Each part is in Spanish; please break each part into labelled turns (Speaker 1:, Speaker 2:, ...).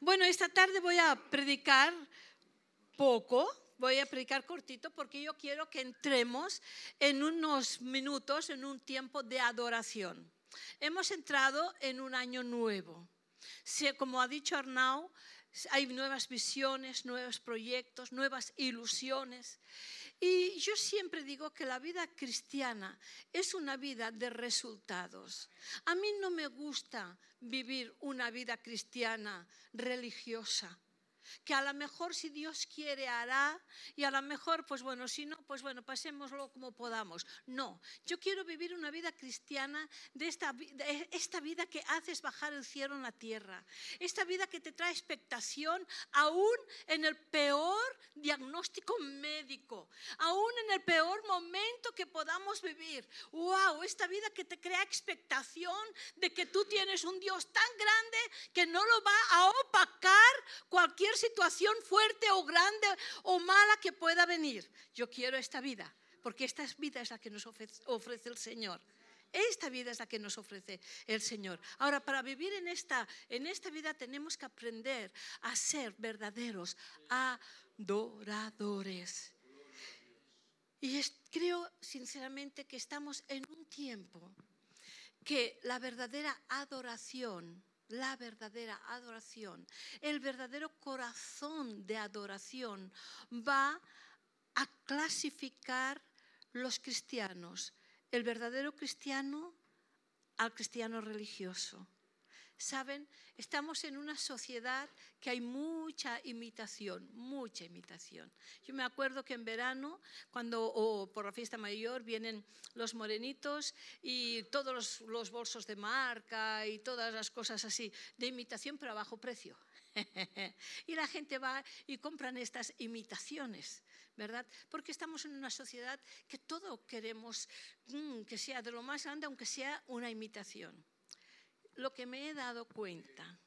Speaker 1: Bueno, esta tarde voy a predicar poco, voy a predicar cortito porque yo quiero que entremos en unos minutos en un tiempo de adoración. Hemos entrado en un año nuevo. Como ha dicho Arnau, hay nuevas visiones, nuevos proyectos, nuevas ilusiones. Y yo siempre digo que la vida cristiana es una vida de resultados. A mí no me gusta vivir una vida cristiana religiosa que a lo mejor si Dios quiere hará y a lo mejor, pues bueno, si no, pues bueno, pasémoslo como podamos. No, yo quiero vivir una vida cristiana de esta, de esta vida que haces bajar el cielo en la tierra, esta vida que te trae expectación aún en el peor diagnóstico médico, aún en el peor momento que podamos vivir. ¡Wow! Esta vida que te crea expectación de que tú tienes un Dios tan grande que no lo va a opacar cualquier situación fuerte o grande o mala que pueda venir. Yo quiero esta vida, porque esta vida es la que nos ofrece el Señor. Esta vida es la que nos ofrece el Señor. Ahora, para vivir en esta, en esta vida tenemos que aprender a ser verdaderos adoradores. Y creo sinceramente que estamos en un tiempo que la verdadera adoración la verdadera adoración, el verdadero corazón de adoración va a clasificar los cristianos, el verdadero cristiano al cristiano religioso. Saben, estamos en una sociedad que hay mucha imitación, mucha imitación. Yo me acuerdo que en verano, cuando o por la fiesta mayor vienen los morenitos y todos los, bolsos de marca y todas las cosas así, de imitación pero a bajo precio. y la gente va y compran estas imitaciones, ¿verdad? Porque estamos en una sociedad que todo queremos mm, que sea de lo más grande, aunque sea una imitación lo que me he dado cuenta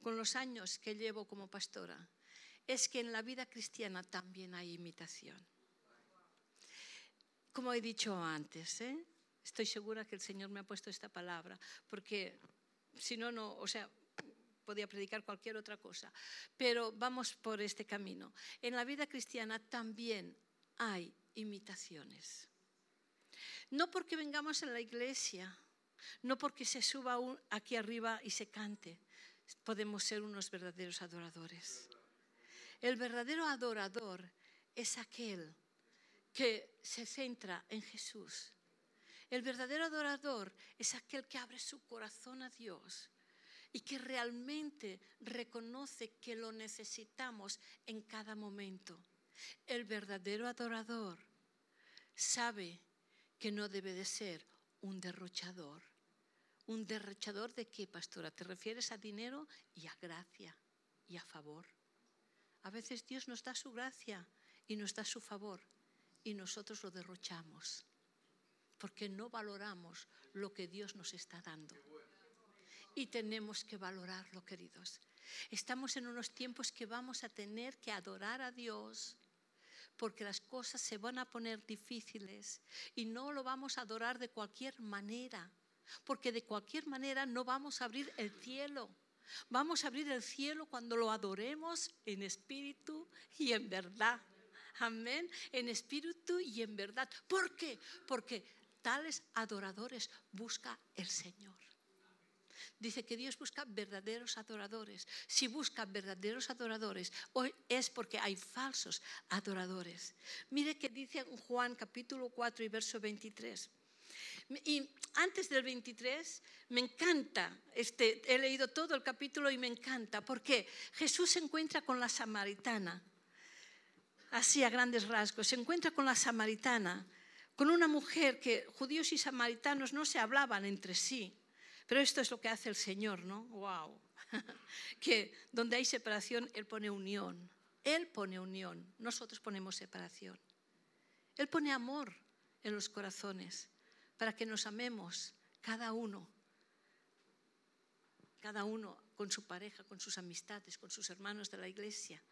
Speaker 1: con los años que llevo como pastora es que en la vida cristiana también hay imitación. Como he dicho antes, ¿eh? estoy segura que el Señor me ha puesto esta palabra, porque si no, no, o sea, podía predicar cualquier otra cosa, pero vamos por este camino. En la vida cristiana también hay imitaciones. No porque vengamos a la iglesia, no porque se suba aquí arriba y se cante, podemos ser unos verdaderos adoradores. El verdadero adorador es aquel que se centra en Jesús. El verdadero adorador es aquel que abre su corazón a Dios y que realmente reconoce que lo necesitamos en cada momento. El verdadero adorador sabe que no debe de ser un derrochador, ¿Un derrochador de qué, pastora? ¿Te refieres a dinero y a gracia y a favor? A veces Dios nos da su gracia y nos da su favor y nosotros lo derrochamos porque no valoramos lo que Dios nos está dando. Y tenemos que valorarlo, queridos. Estamos en unos tiempos que vamos a tener que adorar a Dios porque las cosas se van a poner difíciles y no lo vamos a adorar de cualquier manera porque de cualquier manera no vamos a abrir el cielo. Vamos a abrir el cielo cuando lo adoremos en espíritu y en verdad. Amén. En espíritu y en verdad. ¿Por qué? Porque tales adoradores busca el Señor. Dice que Dios busca verdaderos adoradores. Si busca verdaderos adoradores, hoy es porque hay falsos adoradores. Mire que dice Juan capítulo 4 y verso 23. Y antes del 23 me encanta, este, he leído todo el capítulo y me encanta, porque Jesús se encuentra con la samaritana, así a grandes rasgos, se encuentra con la samaritana, con una mujer que judíos y samaritanos no se hablaban entre sí, pero esto es lo que hace el Señor, ¿no? ¡Wow! que donde hay separación, Él pone unión. Él pone unión, nosotros ponemos separación. Él pone amor en los corazones para que nos amemos cada uno, cada uno con su pareja, con sus amistades, con sus hermanos de la iglesia.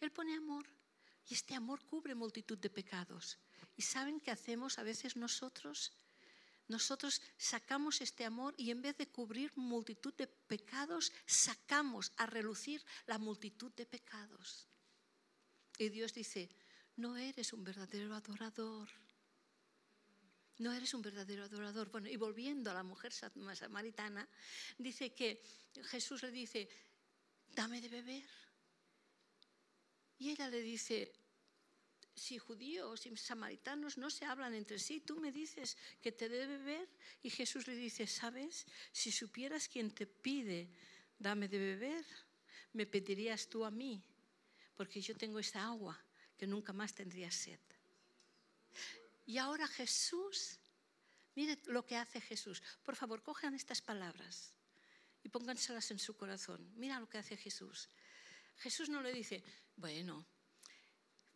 Speaker 1: Él pone amor y este amor cubre multitud de pecados. ¿Y saben qué hacemos a veces nosotros? nosotros sacamos este amor y en vez de cubrir multitud de pecados, sacamos a relucir la multitud de pecados. Y Dios dice, no eres un verdadero adorador. No eres un verdadero adorador. Bueno, y volviendo a la mujer samaritana, dice que Jesús le dice, dame de beber. Y ella le dice, si judíos y samaritanos no se hablan entre sí, tú me dices que te debe beber. Y Jesús le dice, ¿sabes? Si supieras quién te pide, dame de beber, me pedirías tú a mí, porque yo tengo esta agua que nunca más tendría sed. Y ahora Jesús, mire lo que hace Jesús. Por favor, cojan estas palabras y pónganselas en su corazón. Mira lo que hace Jesús. Jesús no le dice, bueno,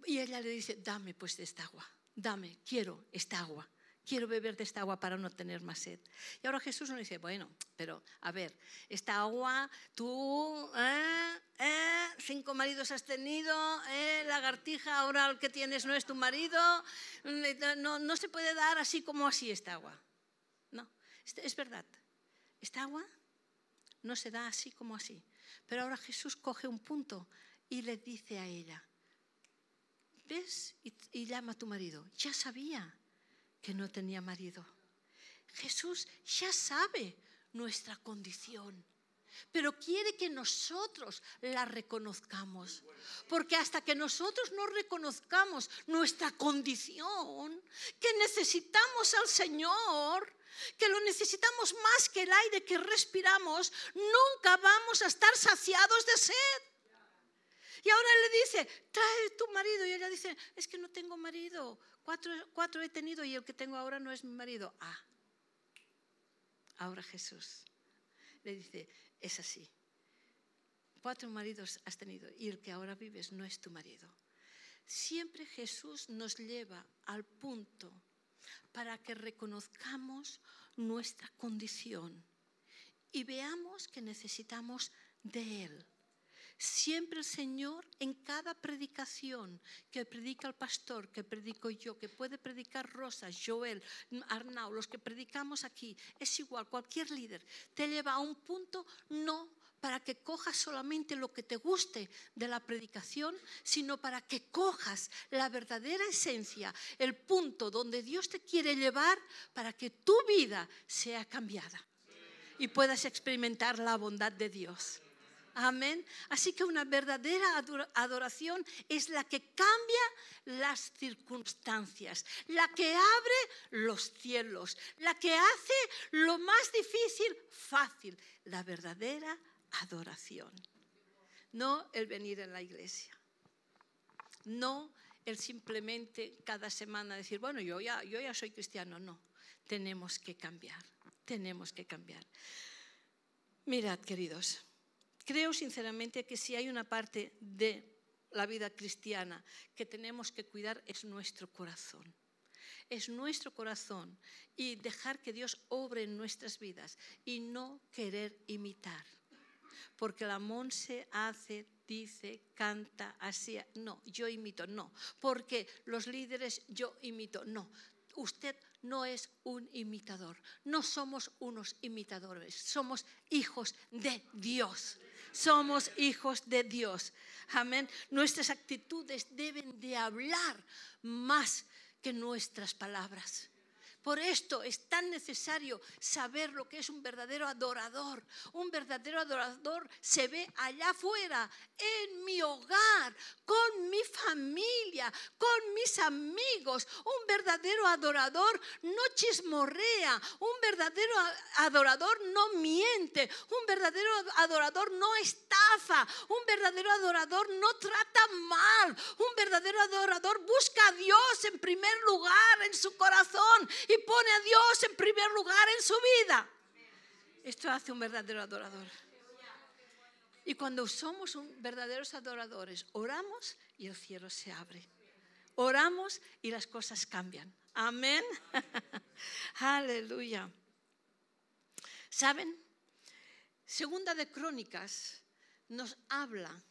Speaker 1: y ella le dice, dame pues esta agua, dame, quiero esta agua, quiero beber de esta agua para no tener más sed. Y ahora Jesús nos dice, bueno, pero a ver, esta agua, tú, eh, eh, cinco maridos has tenido, eh, lagartija, ahora el que tienes no es tu marido, no, no se puede dar así como así esta agua. No, es verdad, esta agua no se da así como así. Pero ahora Jesús coge un punto y le dice a ella, ves y, llama a tu marido. Ya sabía que no tenía marido. Jesús ya sabe nuestra condición, pero quiere que nosotros la reconozcamos. Porque hasta que nosotros no reconozcamos nuestra condición, que necesitamos al Señor, que lo necesitamos más que el aire que respiramos, nunca vamos a estar saciados de sed. Y ahora dice, trae tu marido. Y ella dice, es que no tengo marido. Cuatro, cuatro he tenido y el que tengo ahora no es mi marido. Ah, ahora Jesús le dice, es así. Cuatro maridos has tenido y el que ahora vives no es tu marido. Siempre Jesús nos lleva al punto para que reconozcamos nuestra condición y veamos que necesitamos de Él. Siempre el Señor en cada predicación que predica el pastor, que predico yo, que puede predicar Rosa, Joel, Arnau, los que predicamos aquí, es igual, cualquier líder, te lleva a un punto no para que cojas solamente lo que te guste de la predicación, sino para que cojas la verdadera esencia, el punto donde Dios te quiere llevar para que tu vida sea cambiada y puedas experimentar la bondad de Dios. Amén. Así que una verdadera adoración es la que cambia las circunstancias, la que abre los cielos, la que hace lo más difícil fácil, la verdadera adoración. No el venir en la iglesia. No el simplemente cada semana decir, bueno, yo ya, yo ya soy cristiano. No, tenemos que cambiar, tenemos que cambiar. Mirad, queridos, Creo sinceramente que si hay una parte de la vida cristiana que tenemos que cuidar es nuestro corazón. Es nuestro corazón y dejar que Dios obre en nuestras vidas y no querer imitar. Porque la Monse hace, dice, canta, así. No, yo imito, no. Porque los líderes yo imito, no. Usted no es un imitador. No somos unos imitadores, somos hijos de Dios somos hijos de Dios. Amén. Nuestras actitudes deben de hablar más que nuestras palabras. Por esto es tan necesario saber lo que es un verdadero adorador. Un verdadero adorador se ve allá afuera, en mi hogar, con mi familia, con mis amigos. Un verdadero adorador no chismorrea, un verdadero adorador no miente, un verdadero adorador no estafa, un verdadero adorador no trata mal, un verdadero adorador busca a Dios en primer lugar en su corazón pone a Dios en primer lugar en su vida. Esto hace un verdadero adorador. Y cuando somos verdaderos adoradores, oramos y el cielo se abre. Oramos y las cosas cambian. Amén. Aleluya. ¿Saben? Segunda de Crónicas nos habla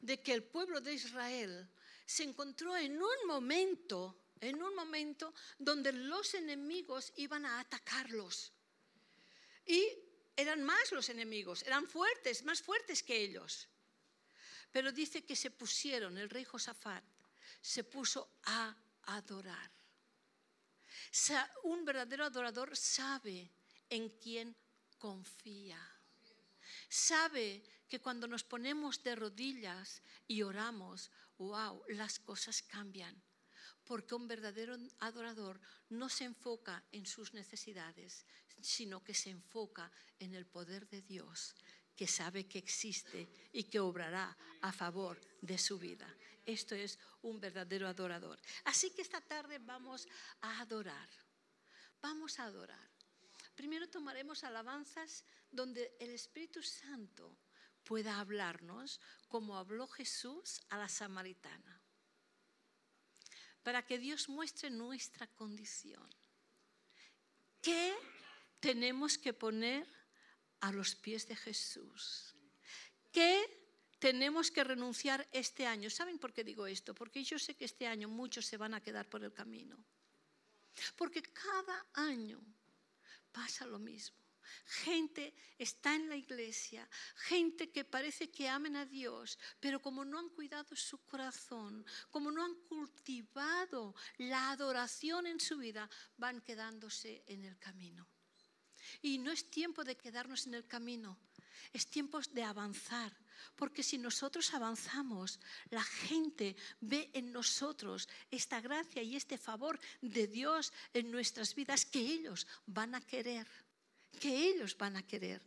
Speaker 1: de que el pueblo de Israel se encontró en un momento en un momento donde los enemigos iban a atacarlos. Y eran más los enemigos, eran fuertes, más fuertes que ellos. Pero dice que se pusieron, el rey Josafat se puso a adorar. Un verdadero adorador sabe en quién confía. Sabe que cuando nos ponemos de rodillas y oramos, wow, las cosas cambian. Porque un verdadero adorador no se enfoca en sus necesidades, sino que se enfoca en el poder de Dios, que sabe que existe y que obrará a favor de su vida. Esto es un verdadero adorador. Así que esta tarde vamos a adorar. Vamos a adorar. Primero tomaremos alabanzas donde el Espíritu Santo pueda hablarnos como habló Jesús a la samaritana. Para que Dios muestre nuestra condición. ¿Qué tenemos que poner a los pies de Jesús? ¿Qué tenemos que renunciar este año? ¿Saben por qué digo esto? Porque yo sé que este año muchos se van a quedar por el camino. Porque cada año pasa lo mismo. Gente está en la iglesia, gente que parece que amen a Dios, pero como no han cuidado su corazón, como no han cultivado la adoración en su vida, van quedándose en el camino. Y no es tiempo de quedarnos en el camino, es tiempo de avanzar. Porque si nosotros avanzamos, la gente ve en nosotros esta gracia y este favor de Dios en nuestras vidas que ellos van a querer que ellos van a querer.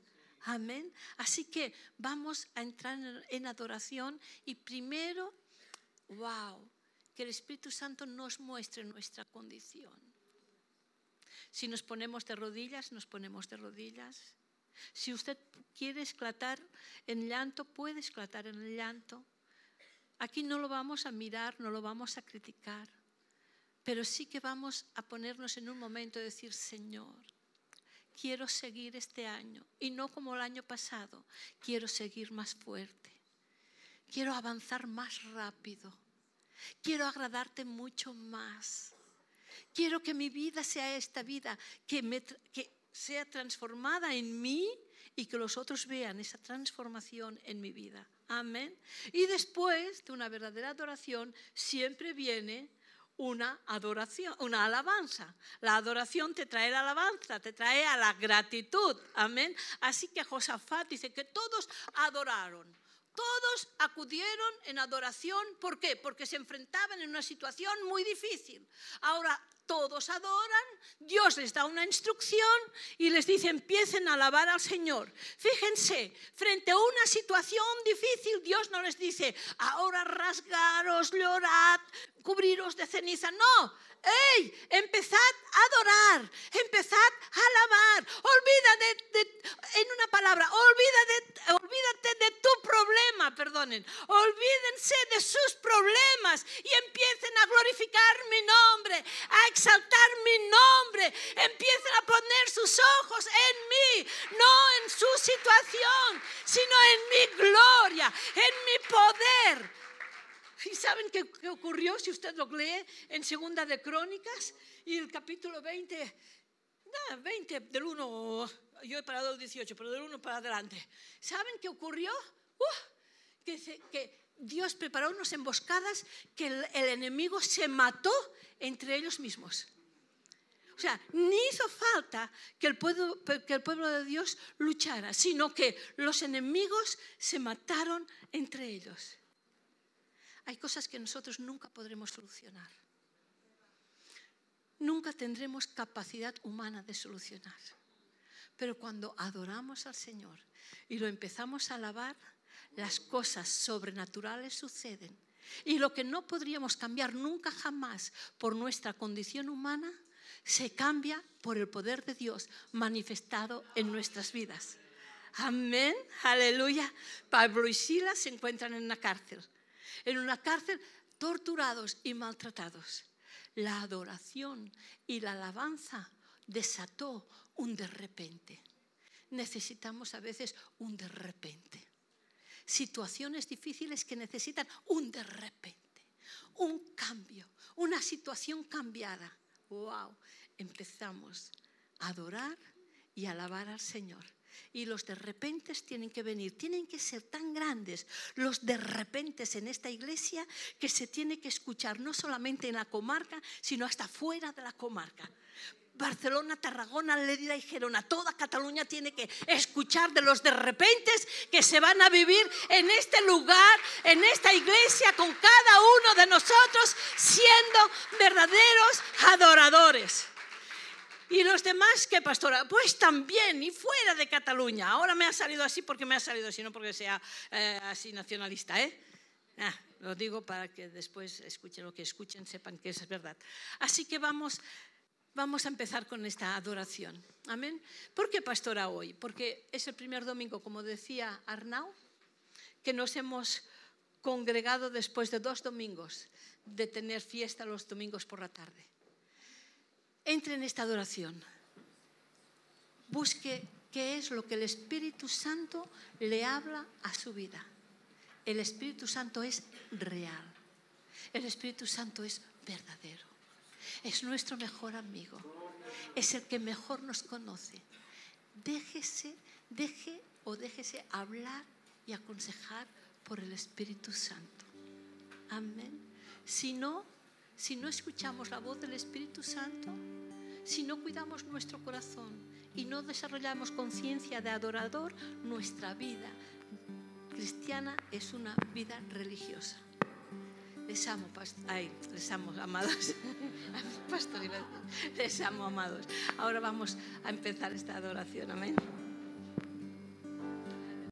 Speaker 1: Amén. Así que vamos a entrar en adoración y primero, wow, que el Espíritu Santo nos muestre nuestra condición. Si nos ponemos de rodillas, nos ponemos de rodillas. Si usted quiere esclatar en llanto, puede esclatar en llanto. Aquí no lo vamos a mirar, no lo vamos a criticar, pero sí que vamos a ponernos en un momento de decir, Señor, quiero seguir este año y no como el año pasado, quiero seguir más fuerte, quiero avanzar más rápido, quiero agradarte mucho más, quiero que mi vida sea esta vida, que, sea transformada en mí y que los otros vean esa transformación en mi vida. Amén. Y después de una verdadera adoración siempre viene una adoración, una alabanza. La adoración te trae la alabanza, te trae a la gratitud. Amén. Así que Josafat dice que todos adoraron. Todos acudieron en adoración. ¿Por qué? Porque se enfrentaban en una situación muy difícil. Ahora todos adoran, Dios les da una instrucción y les dice empiecen a alabar al Señor. Fíjense, frente a una situación difícil, Dios no les dice ahora rasgaros, llorad, cubriros de ceniza. No, ¡Ey! Empezad a adorar, empezad a alabar. Olvídate, de, en una palabra, olvídate, olvídate de tu problema, perdonen. Olvídense de sus problemas y empiecen a glorificar mi nombre, a exaltar mi nombre. Empiecen a poner sus ojos en mí, no en su situación, sino en mi gloria, en mi poder. ¿Y saben qué, ocurrió si usted lo lee en Segunda de Crónicas y el capítulo 20? 20 del 1, yo he parado el 18, pero del 1 para adelante. ¿Saben qué ocurrió? Uh, que, Dios preparó unas emboscadas que el, enemigo se mató entre ellos mismos. O sea, ni hizo falta que el, pueblo, que el pueblo de Dios luchara, sino que los enemigos se mataron entre ellos. Hay cosas que nosotros nunca podremos solucionar. Nunca tendremos capacidad humana de solucionar. Pero cuando adoramos al Señor y lo empezamos a alabar, las cosas sobrenaturales suceden. Y lo que no podríamos cambiar nunca jamás por nuestra condición humana, se cambia por el poder de Dios manifestado en nuestras vidas. Amén, aleluya. Pablo y Silas se encuentran en una cárcel en una cárcel, torturados y maltratados. La adoración y la alabanza desató un de repente. Necesitamos a veces un de repente. Situaciones difíciles que necesitan un de repente, un cambio, una situación cambiada. ¡Wow! Empezamos a adorar y alabar al Señor. Y los de repente tienen que venir, tienen que ser tan grandes los de repente en esta iglesia que se tiene que escuchar no solamente en la comarca, sino hasta fuera de la comarca. Barcelona, Tarragona, Lérida y Gerona, toda Cataluña tiene que escuchar de los de repente que se van a vivir en este lugar, en esta iglesia, con cada uno de nosotros siendo verdaderos adoradores. ¿Y los demás qué, pastora? Pues también, y fuera de Cataluña. Ahora me ha salido así porque me ha salido así, no porque sea eh, así nacionalista, ¿eh? Ah, lo digo para que después escuchen lo que escuchen, sepan que es verdad. Así que vamos, vamos a empezar con esta adoración. Amén. ¿Por qué pastora hoy? Porque es el primer domingo, como decía Arnau, que nos hemos congregado después de dos domingos de tener fiesta los domingos por la tarde entre en esta adoración. Busque qué es lo que el Espíritu Santo le habla a su vida. El Espíritu Santo es real. El Espíritu Santo es verdadero. Es nuestro mejor amigo. Es el que mejor nos conoce. Déjese, deje o déjese hablar y aconsejar por el Espíritu Santo. Amén. Si no, si no escuchamos la voz del Espíritu Santo, si no cuidamos nuestro corazón y no desarrollamos conciencia de adorador, nuestra vida cristiana es una vida religiosa. Les amo, Ay, les amo, amados. Pastor, les amo, amados. Ahora vamos a empezar esta adoración. Amén.